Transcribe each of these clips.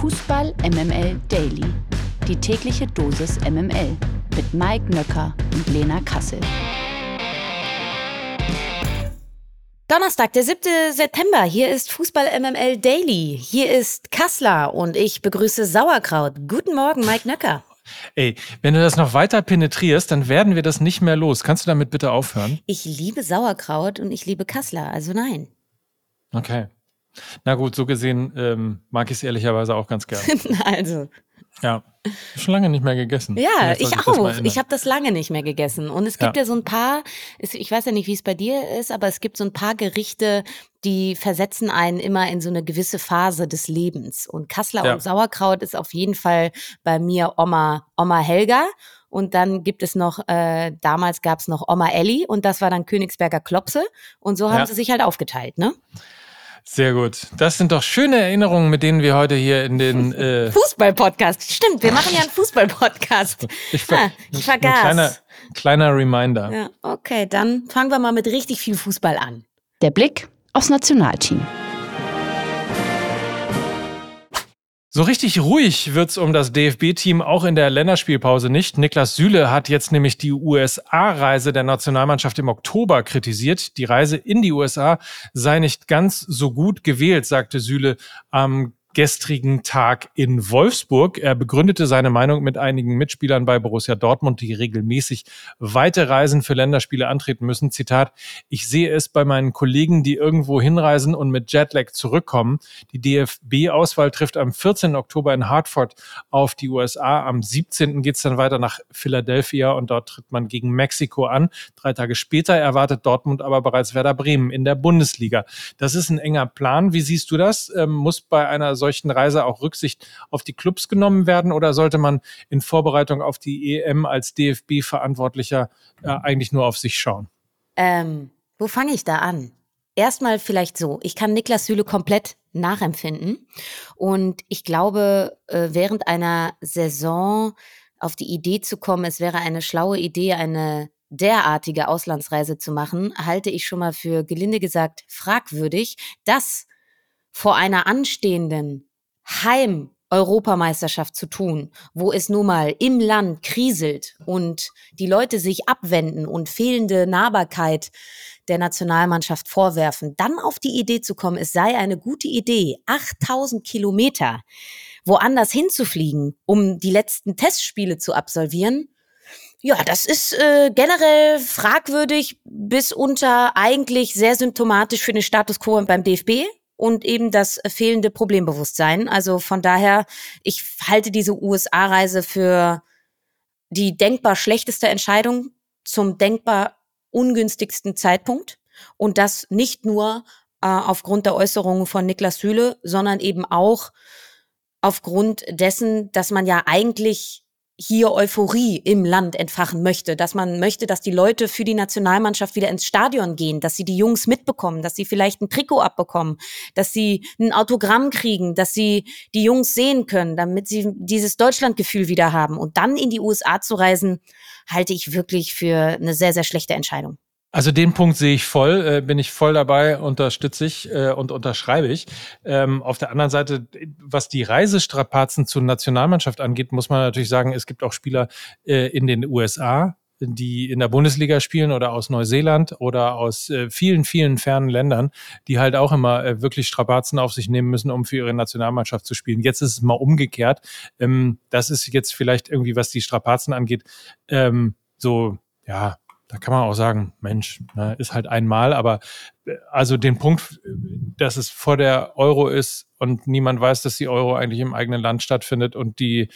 Fußball MML Daily. Die tägliche Dosis MML mit Mike Nöcker und Lena Kassel. Donnerstag, der 7. September. Hier ist Fußball MML Daily. Hier ist Kassler und ich begrüße Sauerkraut. Guten Morgen, Mike Nöcker. Ey, wenn du das noch weiter penetrierst, dann werden wir das nicht mehr los. Kannst du damit bitte aufhören? Ich liebe Sauerkraut und ich liebe Kassler, also nein. Okay. Na gut, so gesehen ähm, mag ich es ehrlicherweise auch ganz gerne. also. Ja, schon lange nicht mehr gegessen. Ja, ich auch. Ich habe das lange nicht mehr gegessen. Und es gibt ja, ja so ein paar, ich weiß ja nicht, wie es bei dir ist, aber es gibt so ein paar Gerichte, die versetzen einen immer in so eine gewisse Phase des Lebens. Und Kassler ja. und Sauerkraut ist auf jeden Fall bei mir Oma, Oma Helga. Und dann gibt es noch, äh, damals gab es noch Oma Elli und das war dann Königsberger Klopse. Und so haben ja. sie sich halt aufgeteilt, ne? Sehr gut. Das sind doch schöne Erinnerungen, mit denen wir heute hier in den äh Fußball-Podcast. Stimmt, wir machen ja einen Fußball-Podcast. Ich, ver ah, ich vergaß. Ein kleiner, kleiner Reminder. Ja, okay, dann fangen wir mal mit richtig viel Fußball an. Der Blick aufs Nationalteam. So richtig ruhig wird's um das DFB-Team auch in der Länderspielpause nicht. Niklas Süle hat jetzt nämlich die USA-Reise der Nationalmannschaft im Oktober kritisiert. Die Reise in die USA sei nicht ganz so gut gewählt, sagte Süle am gestrigen Tag in Wolfsburg. Er begründete seine Meinung mit einigen Mitspielern bei Borussia Dortmund, die regelmäßig weite Reisen für Länderspiele antreten müssen. Zitat, ich sehe es bei meinen Kollegen, die irgendwo hinreisen und mit Jetlag zurückkommen. Die DFB-Auswahl trifft am 14. Oktober in Hartford auf die USA. Am 17. geht es dann weiter nach Philadelphia und dort tritt man gegen Mexiko an. Drei Tage später erwartet Dortmund aber bereits Werder Bremen in der Bundesliga. Das ist ein enger Plan. Wie siehst du das? Ähm, muss bei einer solchen Reise auch Rücksicht auf die Clubs genommen werden oder sollte man in Vorbereitung auf die EM als DFB-Verantwortlicher äh, eigentlich nur auf sich schauen? Ähm, wo fange ich da an? Erstmal vielleicht so, ich kann Niklas Süle komplett nachempfinden und ich glaube, äh, während einer Saison auf die Idee zu kommen, es wäre eine schlaue Idee, eine derartige Auslandsreise zu machen, halte ich schon mal für gelinde gesagt fragwürdig. Das vor einer anstehenden Heim Europameisterschaft zu tun, wo es nun mal im Land kriselt und die Leute sich abwenden und fehlende Nahbarkeit der Nationalmannschaft vorwerfen, dann auf die Idee zu kommen, es sei eine gute Idee, 8000 Kilometer woanders hinzufliegen, um die letzten Testspiele zu absolvieren, ja, das ist äh, generell fragwürdig bis unter eigentlich sehr symptomatisch für den Status quo beim DFB und eben das fehlende Problembewusstsein. Also von daher, ich halte diese USA-Reise für die denkbar schlechteste Entscheidung zum denkbar ungünstigsten Zeitpunkt. Und das nicht nur äh, aufgrund der Äußerungen von Niklas Süle, sondern eben auch aufgrund dessen, dass man ja eigentlich hier Euphorie im Land entfachen möchte, dass man möchte, dass die Leute für die Nationalmannschaft wieder ins Stadion gehen, dass sie die Jungs mitbekommen, dass sie vielleicht ein Trikot abbekommen, dass sie ein Autogramm kriegen, dass sie die Jungs sehen können, damit sie dieses Deutschlandgefühl wieder haben. Und dann in die USA zu reisen, halte ich wirklich für eine sehr, sehr schlechte Entscheidung. Also den Punkt sehe ich voll, äh, bin ich voll dabei, unterstütze ich äh, und unterschreibe ich. Ähm, auf der anderen Seite, was die Reisestrapazen zur Nationalmannschaft angeht, muss man natürlich sagen, es gibt auch Spieler äh, in den USA, die in der Bundesliga spielen oder aus Neuseeland oder aus äh, vielen, vielen fernen Ländern, die halt auch immer äh, wirklich Strapazen auf sich nehmen müssen, um für ihre Nationalmannschaft zu spielen. Jetzt ist es mal umgekehrt. Ähm, das ist jetzt vielleicht irgendwie, was die Strapazen angeht, ähm, so, ja, da kann man auch sagen, Mensch, ne, ist halt einmal, aber äh, also den Punkt, dass es vor der Euro ist und niemand weiß, dass die Euro eigentlich im eigenen Land stattfindet und die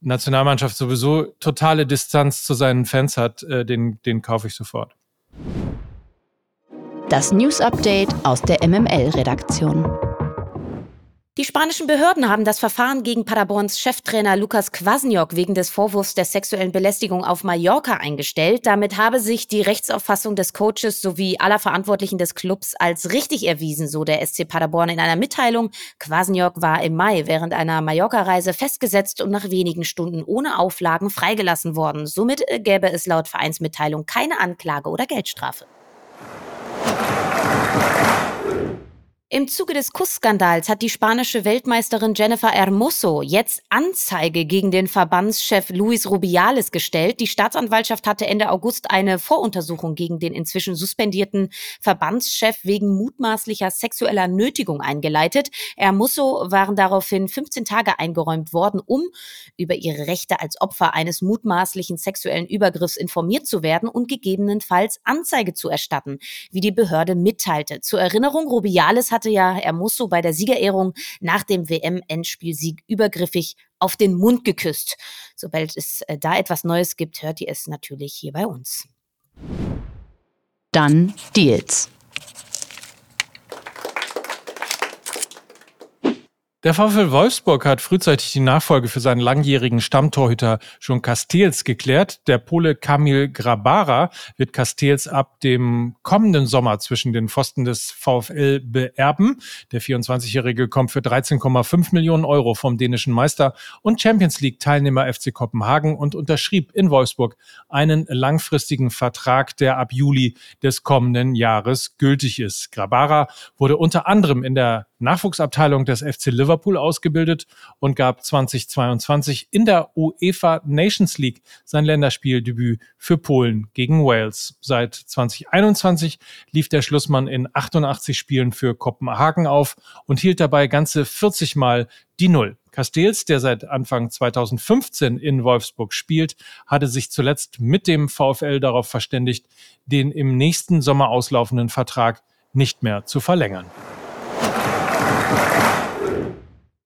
Nationalmannschaft sowieso totale Distanz zu seinen Fans hat, äh, den, den kaufe ich sofort. Das News Update aus der MML-Redaktion. Die spanischen Behörden haben das Verfahren gegen Paderborns Cheftrainer Lukas Kwasniok wegen des Vorwurfs der sexuellen Belästigung auf Mallorca eingestellt. Damit habe sich die Rechtsauffassung des Coaches sowie aller Verantwortlichen des Clubs als richtig erwiesen, so der SC Paderborn in einer Mitteilung. Kwasniok war im Mai während einer Mallorca-Reise festgesetzt und nach wenigen Stunden ohne Auflagen freigelassen worden. Somit gäbe es laut Vereinsmitteilung keine Anklage oder Geldstrafe. Im Zuge des Kussskandals hat die spanische Weltmeisterin Jennifer Hermoso jetzt Anzeige gegen den Verbandschef Luis Rubiales gestellt. Die Staatsanwaltschaft hatte Ende August eine Voruntersuchung gegen den inzwischen suspendierten Verbandschef wegen mutmaßlicher sexueller Nötigung eingeleitet. Hermoso waren daraufhin 15 Tage eingeräumt worden, um über ihre Rechte als Opfer eines mutmaßlichen sexuellen Übergriffs informiert zu werden und gegebenenfalls Anzeige zu erstatten, wie die Behörde mitteilte. Zur Erinnerung, Rubiales hatte ja Hermoso bei der Siegerehrung nach dem WM-Endspielsieg übergriffig auf den Mund geküsst. Sobald es äh, da etwas Neues gibt, hört ihr es natürlich hier bei uns. Dann Deals. Der VfL Wolfsburg hat frühzeitig die Nachfolge für seinen langjährigen Stammtorhüter John Castells geklärt. Der Pole Kamil Grabara wird Castells ab dem kommenden Sommer zwischen den Pfosten des VfL beerben. Der 24-Jährige kommt für 13,5 Millionen Euro vom dänischen Meister und Champions League Teilnehmer FC Kopenhagen und unterschrieb in Wolfsburg einen langfristigen Vertrag, der ab Juli des kommenden Jahres gültig ist. Grabara wurde unter anderem in der Nachwuchsabteilung des FC Liverpool ausgebildet und gab 2022 in der UEFA Nations League sein Länderspieldebüt für Polen gegen Wales. Seit 2021 lief der Schlussmann in 88 Spielen für Kopenhagen auf und hielt dabei ganze 40 Mal die Null. Castells, der seit Anfang 2015 in Wolfsburg spielt, hatte sich zuletzt mit dem VfL darauf verständigt, den im nächsten Sommer auslaufenden Vertrag nicht mehr zu verlängern.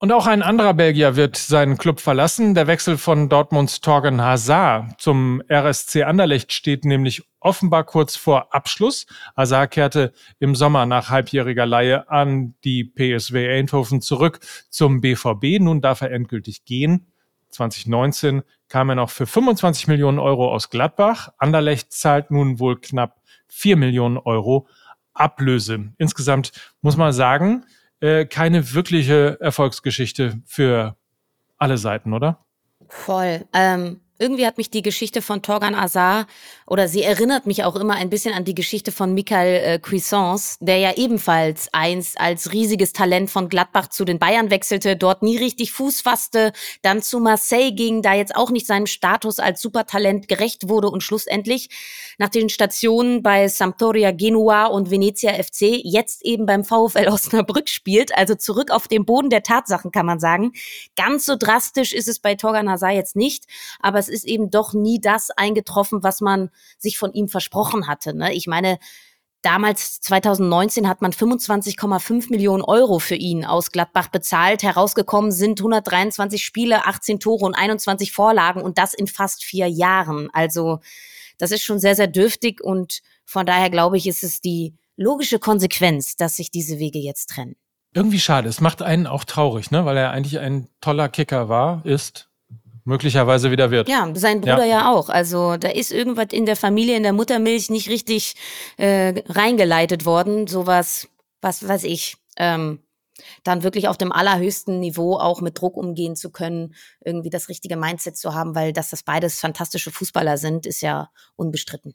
Und auch ein anderer Belgier wird seinen Club verlassen. Der Wechsel von Dortmunds Torgen Hazard zum RSC Anderlecht steht nämlich offenbar kurz vor Abschluss. Hazard kehrte im Sommer nach halbjähriger Leihe an die PSW Eindhoven zurück zum BVB. Nun darf er endgültig gehen. 2019 kam er noch für 25 Millionen Euro aus Gladbach. Anderlecht zahlt nun wohl knapp 4 Millionen Euro Ablöse. Insgesamt muss man sagen, äh, keine wirkliche Erfolgsgeschichte für alle Seiten, oder? Voll. Ähm, irgendwie hat mich die Geschichte von Torgan Azar oder sie erinnert mich auch immer ein bisschen an die Geschichte von Michael äh, Cuisance, der ja ebenfalls einst als riesiges Talent von Gladbach zu den Bayern wechselte, dort nie richtig Fuß fasste, dann zu Marseille ging, da jetzt auch nicht seinem Status als Supertalent gerecht wurde und schlussendlich nach den Stationen bei Sampdoria Genua und Venezia FC jetzt eben beim VfL Osnabrück spielt, also zurück auf den Boden der Tatsachen kann man sagen. Ganz so drastisch ist es bei Torgan Hazard jetzt nicht, aber es ist eben doch nie das eingetroffen, was man sich von ihm versprochen hatte. Ne? Ich meine, Damals, 2019, hat man 25,5 Millionen Euro für ihn aus Gladbach bezahlt. Herausgekommen sind 123 Spiele, 18 Tore und 21 Vorlagen und das in fast vier Jahren. Also, das ist schon sehr, sehr dürftig und von daher glaube ich, ist es die logische Konsequenz, dass sich diese Wege jetzt trennen. Irgendwie schade. Es macht einen auch traurig, ne? weil er eigentlich ein toller Kicker war, ist möglicherweise wieder wird. Ja, sein Bruder ja. ja. auch. Also da ist irgendwas in der Familie, in der Muttermilch nicht richtig äh, reingeleitet worden. Sowas, was weiß ich, ähm, dann wirklich auf dem allerhöchsten Niveau auch mit Druck umgehen zu können, irgendwie das richtige Mindset zu haben, weil dass das beides fantastische Fußballer sind, ist ja unbestritten.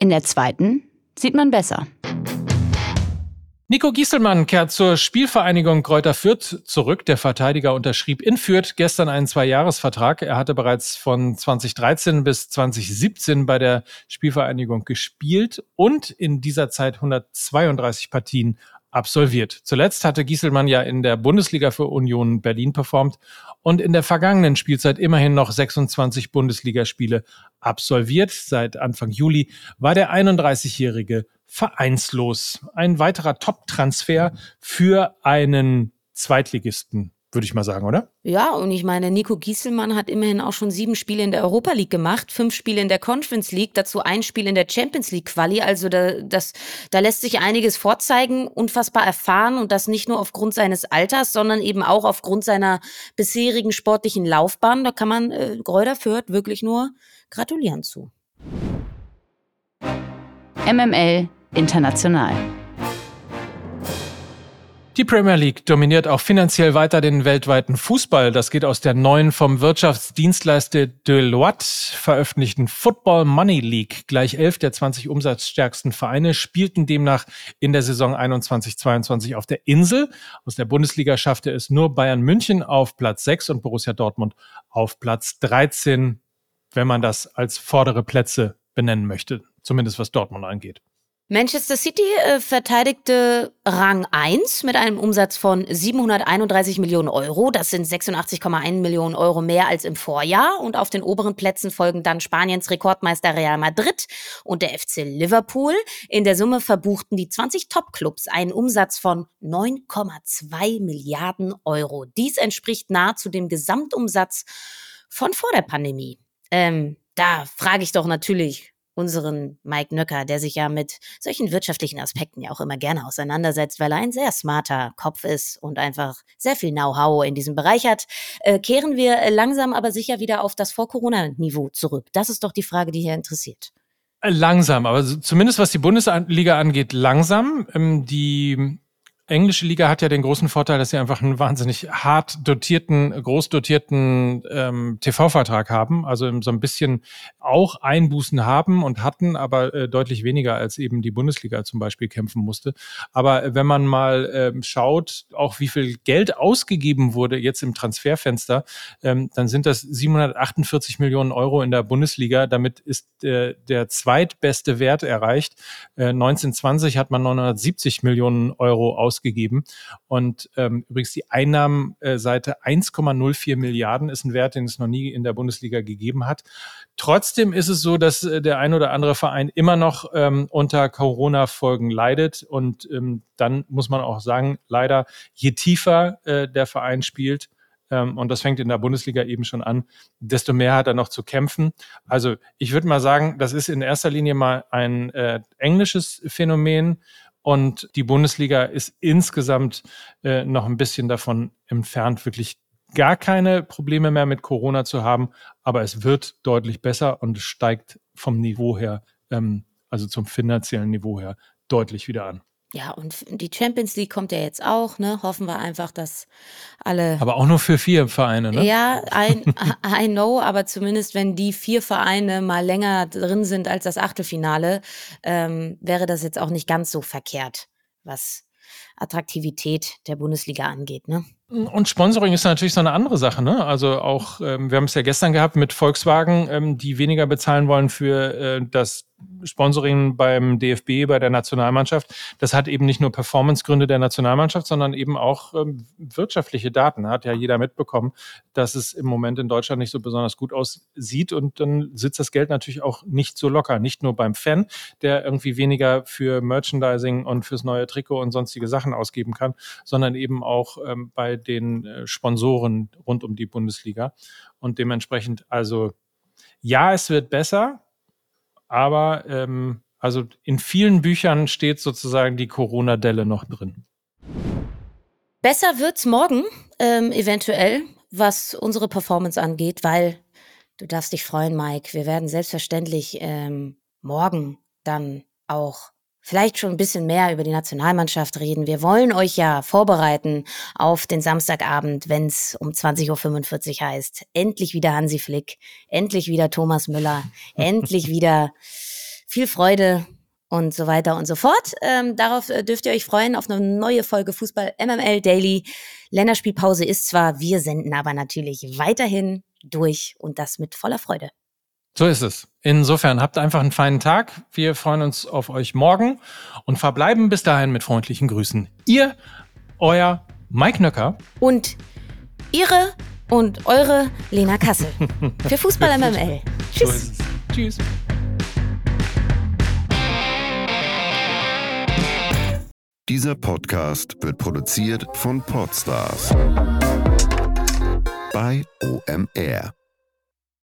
In der zweiten sieht man besser. Nico Gieselmann kehrt zur Spielvereinigung Kräuter Fürth zurück. Der Verteidiger unterschrieb in Fürth gestern einen Zweijahresvertrag. Er hatte bereits von 2013 bis 2017 bei der Spielvereinigung gespielt und in dieser Zeit 132 Partien absolviert. Zuletzt hatte Gieselmann ja in der Bundesliga für Union Berlin performt und in der vergangenen Spielzeit immerhin noch 26 Bundesligaspiele absolviert. Seit Anfang Juli war der 31-Jährige vereinslos. Ein weiterer Top-Transfer für einen Zweitligisten würde ich mal sagen, oder? Ja, und ich meine, Nico Gieselmann hat immerhin auch schon sieben Spiele in der Europa League gemacht, fünf Spiele in der Conference League, dazu ein Spiel in der Champions League Quali. Also da, das, da lässt sich einiges vorzeigen, unfassbar erfahren und das nicht nur aufgrund seines Alters, sondern eben auch aufgrund seiner bisherigen sportlichen Laufbahn. Da kann man äh, Gräuder Fürth wirklich nur gratulieren zu. MML International. Die Premier League dominiert auch finanziell weiter den weltweiten Fußball. Das geht aus der neuen vom Wirtschaftsdienstleister Deloitte veröffentlichten Football Money League. Gleich elf der 20 umsatzstärksten Vereine spielten demnach in der Saison 21-22 auf der Insel. Aus der Bundesliga schaffte es nur Bayern München auf Platz 6 und Borussia Dortmund auf Platz 13, wenn man das als vordere Plätze benennen möchte, zumindest was Dortmund angeht. Manchester City äh, verteidigte Rang 1 mit einem Umsatz von 731 Millionen Euro. Das sind 86,1 Millionen Euro mehr als im Vorjahr. Und auf den oberen Plätzen folgen dann Spaniens Rekordmeister Real Madrid und der FC Liverpool. In der Summe verbuchten die 20 Top-Clubs einen Umsatz von 9,2 Milliarden Euro. Dies entspricht nahezu dem Gesamtumsatz von vor der Pandemie. Ähm, da frage ich doch natürlich, unseren Mike Nöcker, der sich ja mit solchen wirtschaftlichen Aspekten ja auch immer gerne auseinandersetzt, weil er ein sehr smarter Kopf ist und einfach sehr viel Know-how in diesem Bereich hat, äh, kehren wir langsam aber sicher wieder auf das Vor-Corona-Niveau zurück. Das ist doch die Frage, die hier interessiert. Langsam, aber zumindest was die Bundesliga angeht, langsam. Ähm, die englische Liga hat ja den großen Vorteil, dass sie einfach einen wahnsinnig hart dotierten, groß dotierten ähm, TV-Vertrag haben. Also so ein bisschen auch Einbußen haben und hatten, aber äh, deutlich weniger als eben die Bundesliga zum Beispiel kämpfen musste. Aber äh, wenn man mal ähm, schaut, auch wie viel Geld ausgegeben wurde jetzt im Transferfenster, ähm, dann sind das 748 Millionen Euro in der Bundesliga. Damit ist äh, der zweitbeste Wert erreicht. Äh, 1920 hat man 970 Millionen Euro ausgegeben ausgegeben. Und ähm, übrigens die Einnahmenseite 1,04 Milliarden ist ein Wert, den es noch nie in der Bundesliga gegeben hat. Trotzdem ist es so, dass äh, der ein oder andere Verein immer noch ähm, unter Corona-Folgen leidet. Und ähm, dann muss man auch sagen, leider, je tiefer äh, der Verein spielt, ähm, und das fängt in der Bundesliga eben schon an, desto mehr hat er noch zu kämpfen. Also ich würde mal sagen, das ist in erster Linie mal ein äh, englisches Phänomen und die Bundesliga ist insgesamt äh, noch ein bisschen davon entfernt, wirklich gar keine Probleme mehr mit Corona zu haben. Aber es wird deutlich besser und es steigt vom Niveau her, ähm, also zum finanziellen Niveau her, deutlich wieder an. Ja, und die Champions League kommt ja jetzt auch, ne? Hoffen wir einfach, dass alle. Aber auch nur für vier Vereine, ne? Ja, I, I know, aber zumindest wenn die vier Vereine mal länger drin sind als das Achtelfinale, ähm, wäre das jetzt auch nicht ganz so verkehrt, was Attraktivität der Bundesliga angeht, ne? Und Sponsoring ist natürlich so eine andere Sache, ne? Also auch, ähm, wir haben es ja gestern gehabt mit Volkswagen, ähm, die weniger bezahlen wollen für äh, das Sponsoring beim DFB, bei der Nationalmannschaft, das hat eben nicht nur Performancegründe der Nationalmannschaft, sondern eben auch ähm, wirtschaftliche Daten. Hat ja jeder mitbekommen, dass es im Moment in Deutschland nicht so besonders gut aussieht und dann sitzt das Geld natürlich auch nicht so locker. Nicht nur beim Fan, der irgendwie weniger für Merchandising und fürs neue Trikot und sonstige Sachen ausgeben kann, sondern eben auch ähm, bei den äh, Sponsoren rund um die Bundesliga. Und dementsprechend, also ja, es wird besser, aber ähm, also in vielen Büchern steht sozusagen die Corona-Delle noch drin. Besser wird's morgen, ähm, eventuell, was unsere Performance angeht, weil du darfst dich freuen, Mike. Wir werden selbstverständlich ähm, morgen dann auch vielleicht schon ein bisschen mehr über die Nationalmannschaft reden. Wir wollen euch ja vorbereiten auf den Samstagabend, wenn es um 20.45 Uhr heißt. Endlich wieder Hansi Flick, endlich wieder Thomas Müller, endlich wieder viel Freude und so weiter und so fort. Ähm, darauf äh, dürft ihr euch freuen, auf eine neue Folge Fußball MML Daily. Länderspielpause ist zwar, wir senden aber natürlich weiterhin durch und das mit voller Freude. So ist es. Insofern habt einfach einen feinen Tag. Wir freuen uns auf euch morgen und verbleiben bis dahin mit freundlichen Grüßen. Ihr, euer Mike Nöcker und ihre und eure Lena Kassel für Fußball MML. Tschüss. So Tschüss. Dieser Podcast wird produziert von Podstars bei OMR.